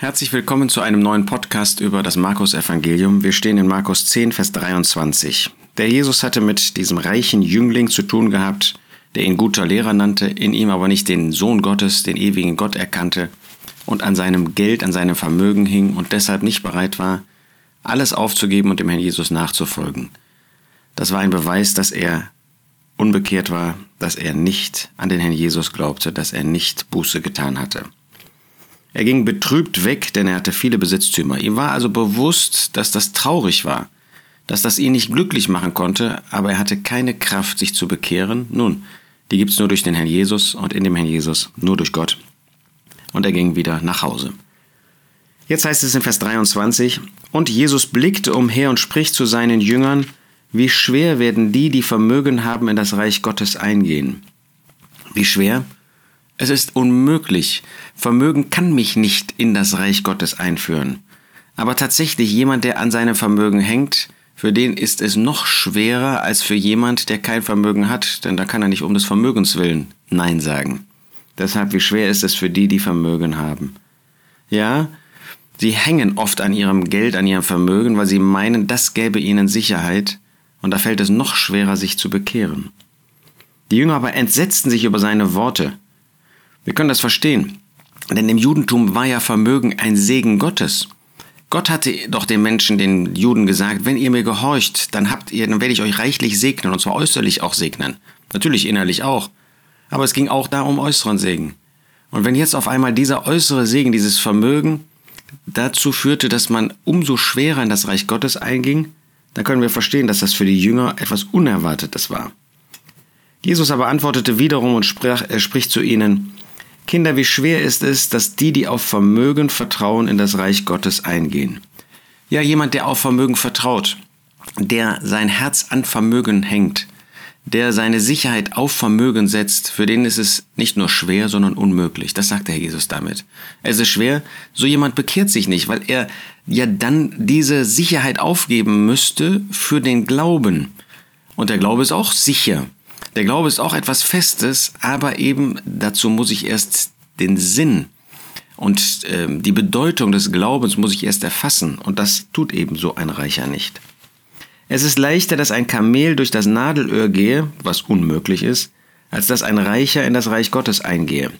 Herzlich willkommen zu einem neuen Podcast über das Markus-Evangelium. Wir stehen in Markus 10, Vers 23. Der Jesus hatte mit diesem reichen Jüngling zu tun gehabt, der ihn guter Lehrer nannte, in ihm aber nicht den Sohn Gottes, den ewigen Gott erkannte und an seinem Geld, an seinem Vermögen hing und deshalb nicht bereit war, alles aufzugeben und dem Herrn Jesus nachzufolgen. Das war ein Beweis, dass er unbekehrt war, dass er nicht an den Herrn Jesus glaubte, dass er nicht Buße getan hatte. Er ging betrübt weg, denn er hatte viele Besitztümer. Ihm war also bewusst, dass das traurig war, dass das ihn nicht glücklich machen konnte, aber er hatte keine Kraft, sich zu bekehren. Nun, die gibt's nur durch den Herrn Jesus und in dem Herrn Jesus nur durch Gott. Und er ging wieder nach Hause. Jetzt heißt es in Vers 23, und Jesus blickte umher und spricht zu seinen Jüngern, wie schwer werden die, die Vermögen haben, in das Reich Gottes eingehen. Wie schwer? Es ist unmöglich. Vermögen kann mich nicht in das Reich Gottes einführen. Aber tatsächlich jemand, der an seinem Vermögen hängt, für den ist es noch schwerer als für jemand, der kein Vermögen hat, denn da kann er nicht um des Vermögens willen Nein sagen. Deshalb, wie schwer ist es für die, die Vermögen haben? Ja, sie hängen oft an ihrem Geld, an ihrem Vermögen, weil sie meinen, das gäbe ihnen Sicherheit, und da fällt es noch schwerer, sich zu bekehren. Die Jünger aber entsetzten sich über seine Worte. Wir können das verstehen, denn im Judentum war ja Vermögen ein Segen Gottes. Gott hatte doch den Menschen, den Juden gesagt, wenn ihr mir gehorcht, dann habt ihr, dann werde ich euch reichlich segnen, und zwar äußerlich auch segnen. Natürlich innerlich auch. Aber es ging auch da um äußeren Segen. Und wenn jetzt auf einmal dieser äußere Segen, dieses Vermögen dazu führte, dass man umso schwerer in das Reich Gottes einging, dann können wir verstehen, dass das für die Jünger etwas Unerwartetes war. Jesus aber antwortete wiederum und sprach, er spricht zu ihnen, Kinder, wie schwer ist es, dass die, die auf Vermögen vertrauen, in das Reich Gottes eingehen. Ja, jemand, der auf Vermögen vertraut, der sein Herz an Vermögen hängt, der seine Sicherheit auf Vermögen setzt, für den ist es nicht nur schwer, sondern unmöglich. Das sagt der Herr Jesus damit. Es ist schwer, so jemand bekehrt sich nicht, weil er ja dann diese Sicherheit aufgeben müsste für den Glauben. Und der Glaube ist auch sicher. Der Glaube ist auch etwas Festes, aber eben dazu muss ich erst den Sinn und äh, die Bedeutung des Glaubens muss ich erst erfassen. Und das tut eben so ein Reicher nicht. Es ist leichter, dass ein Kamel durch das Nadelöhr gehe, was unmöglich ist, als dass ein Reicher in das Reich Gottes eingehe.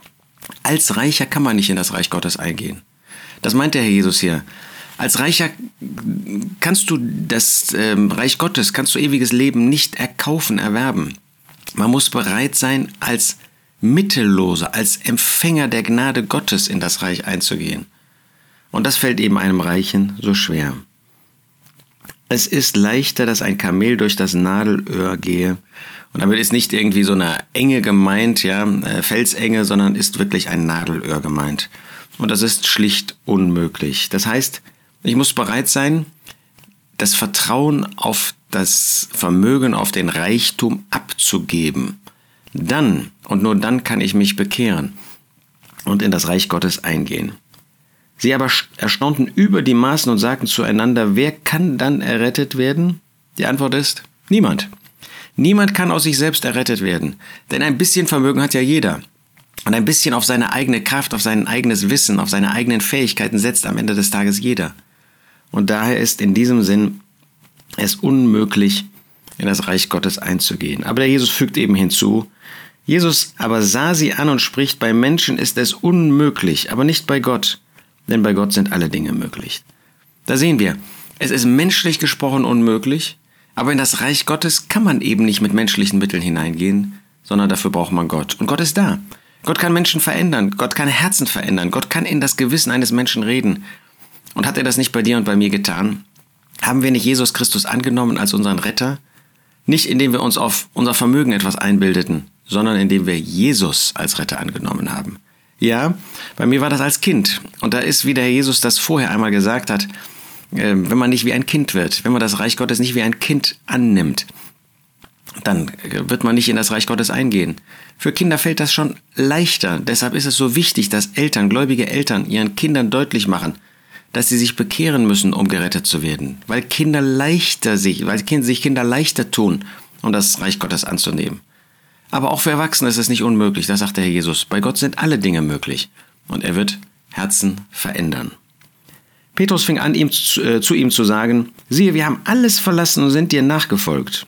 Als Reicher kann man nicht in das Reich Gottes eingehen. Das meint der Herr Jesus hier. Als Reicher kannst du das äh, Reich Gottes, kannst du ewiges Leben nicht erkaufen, erwerben. Man muss bereit sein, als Mittelloser, als Empfänger der Gnade Gottes in das Reich einzugehen. Und das fällt eben einem Reichen so schwer. Es ist leichter, dass ein Kamel durch das Nadelöhr gehe. Und damit ist nicht irgendwie so eine Enge gemeint, ja, äh, Felsenge, sondern ist wirklich ein Nadelöhr gemeint. Und das ist schlicht unmöglich. Das heißt, ich muss bereit sein, das Vertrauen auf das Vermögen, auf den Reichtum abzugeben. Dann und nur dann kann ich mich bekehren und in das Reich Gottes eingehen. Sie aber erstaunten über die Maßen und sagten zueinander, wer kann dann errettet werden? Die Antwort ist, niemand. Niemand kann aus sich selbst errettet werden, denn ein bisschen Vermögen hat ja jeder. Und ein bisschen auf seine eigene Kraft, auf sein eigenes Wissen, auf seine eigenen Fähigkeiten setzt am Ende des Tages jeder. Und daher ist in diesem Sinn es unmöglich, in das Reich Gottes einzugehen. Aber der Jesus fügt eben hinzu, Jesus aber sah sie an und spricht, bei Menschen ist es unmöglich, aber nicht bei Gott, denn bei Gott sind alle Dinge möglich. Da sehen wir, es ist menschlich gesprochen unmöglich, aber in das Reich Gottes kann man eben nicht mit menschlichen Mitteln hineingehen, sondern dafür braucht man Gott. Und Gott ist da. Gott kann Menschen verändern, Gott kann Herzen verändern, Gott kann in das Gewissen eines Menschen reden. Und hat er das nicht bei dir und bei mir getan? Haben wir nicht Jesus Christus angenommen als unseren Retter? Nicht indem wir uns auf unser Vermögen etwas einbildeten, sondern indem wir Jesus als Retter angenommen haben. Ja, bei mir war das als Kind. Und da ist, wie der Jesus das vorher einmal gesagt hat, äh, wenn man nicht wie ein Kind wird, wenn man das Reich Gottes nicht wie ein Kind annimmt, dann wird man nicht in das Reich Gottes eingehen. Für Kinder fällt das schon leichter. Deshalb ist es so wichtig, dass Eltern, gläubige Eltern, ihren Kindern deutlich machen, dass sie sich bekehren müssen, um gerettet zu werden. Weil Kinder leichter sich, weil sich Kinder leichter tun, um das Reich Gottes anzunehmen. Aber auch für Erwachsene ist es nicht unmöglich, das sagt der Herr Jesus. Bei Gott sind alle Dinge möglich. Und er wird Herzen verändern. Petrus fing an, ihm zu, äh, zu ihm zu sagen, siehe, wir haben alles verlassen und sind dir nachgefolgt.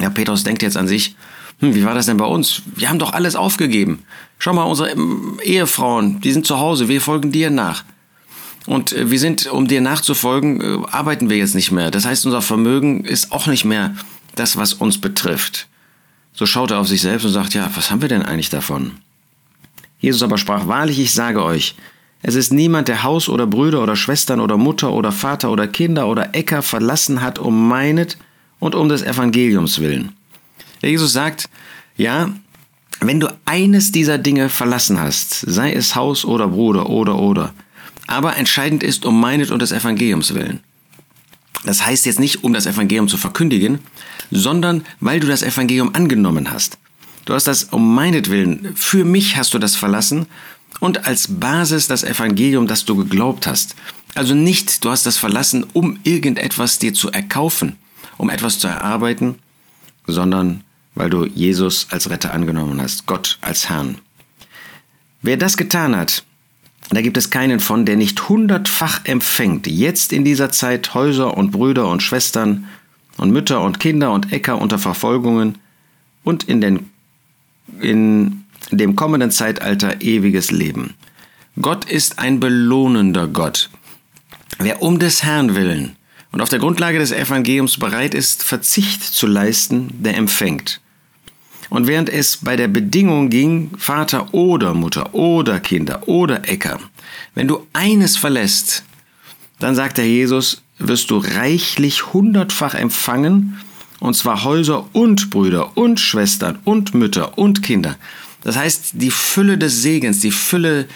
Ja, Petrus denkt jetzt an sich, hm, wie war das denn bei uns? Wir haben doch alles aufgegeben. Schau mal, unsere ähm, Ehefrauen, die sind zu Hause, wir folgen dir nach. Und äh, wir sind, um dir nachzufolgen, äh, arbeiten wir jetzt nicht mehr. Das heißt, unser Vermögen ist auch nicht mehr das, was uns betrifft. So schaut er auf sich selbst und sagt, ja, was haben wir denn eigentlich davon? Jesus aber sprach, wahrlich, ich sage euch, es ist niemand, der Haus oder Brüder oder Schwestern oder Mutter oder Vater oder Kinder oder Äcker verlassen hat um meinet und um des Evangeliums willen. Jesus sagt, ja, wenn du eines dieser Dinge verlassen hast, sei es Haus oder Bruder oder oder, aber entscheidend ist um meinet und des Evangeliums willen. Das heißt jetzt nicht, um das Evangelium zu verkündigen, sondern weil du das Evangelium angenommen hast. Du hast das um meinetwillen, für mich hast du das verlassen und als Basis das Evangelium, das du geglaubt hast. Also nicht, du hast das verlassen, um irgendetwas dir zu erkaufen, um etwas zu erarbeiten, sondern weil du Jesus als Retter angenommen hast, Gott als Herrn. Wer das getan hat, da gibt es keinen von, der nicht hundertfach empfängt, jetzt in dieser Zeit Häuser und Brüder und Schwestern und Mütter und Kinder und Äcker unter Verfolgungen und in, den, in dem kommenden Zeitalter ewiges Leben. Gott ist ein belohnender Gott. Wer um des Herrn willen und auf der Grundlage des Evangeliums bereit ist, Verzicht zu leisten, der empfängt. Und während es bei der Bedingung ging, Vater oder Mutter oder Kinder oder Äcker, wenn du eines verlässt, dann sagt der Jesus, wirst du reichlich hundertfach empfangen, und zwar Häuser und Brüder und Schwestern und Mütter und Kinder. Das heißt, die Fülle des Segens, die Fülle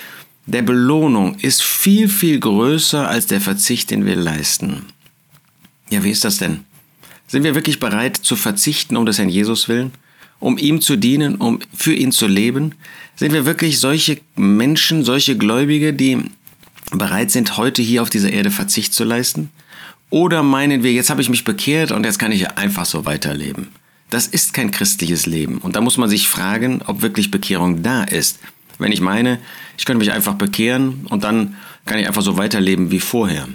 der Belohnung ist viel, viel größer als der Verzicht, den wir leisten. Ja, wie ist das denn? Sind wir wirklich bereit zu verzichten um des Herrn Jesus willen? Um ihm zu dienen, um für ihn zu leben? Sind wir wirklich solche Menschen, solche Gläubige, die bereit sind, heute hier auf dieser Erde Verzicht zu leisten? Oder meinen wir, jetzt habe ich mich bekehrt und jetzt kann ich einfach so weiterleben? Das ist kein christliches Leben. Und da muss man sich fragen, ob wirklich Bekehrung da ist. Wenn ich meine, ich könnte mich einfach bekehren und dann kann ich einfach so weiterleben wie vorher.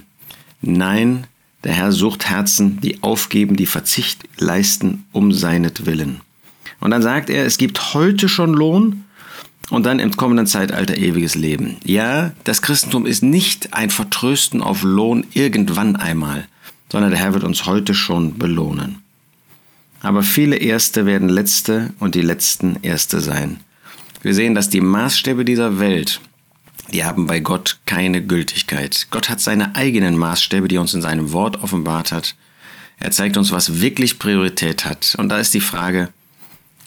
Nein, der Herr sucht Herzen, die aufgeben, die Verzicht leisten um seinetwillen. Und dann sagt er, es gibt heute schon Lohn und dann im kommenden Zeitalter ewiges Leben. Ja, das Christentum ist nicht ein Vertrösten auf Lohn irgendwann einmal, sondern der Herr wird uns heute schon belohnen. Aber viele Erste werden Letzte und die Letzten Erste sein. Wir sehen, dass die Maßstäbe dieser Welt, die haben bei Gott keine Gültigkeit. Gott hat seine eigenen Maßstäbe, die er uns in seinem Wort offenbart hat. Er zeigt uns, was wirklich Priorität hat. Und da ist die Frage,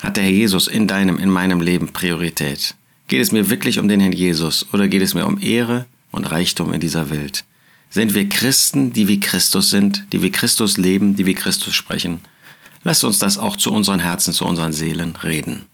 hat der Herr Jesus in deinem, in meinem Leben Priorität? Geht es mir wirklich um den Herrn Jesus oder geht es mir um Ehre und Reichtum in dieser Welt? Sind wir Christen, die wie Christus sind, die wie Christus leben, die wie Christus sprechen? Lasst uns das auch zu unseren Herzen, zu unseren Seelen reden.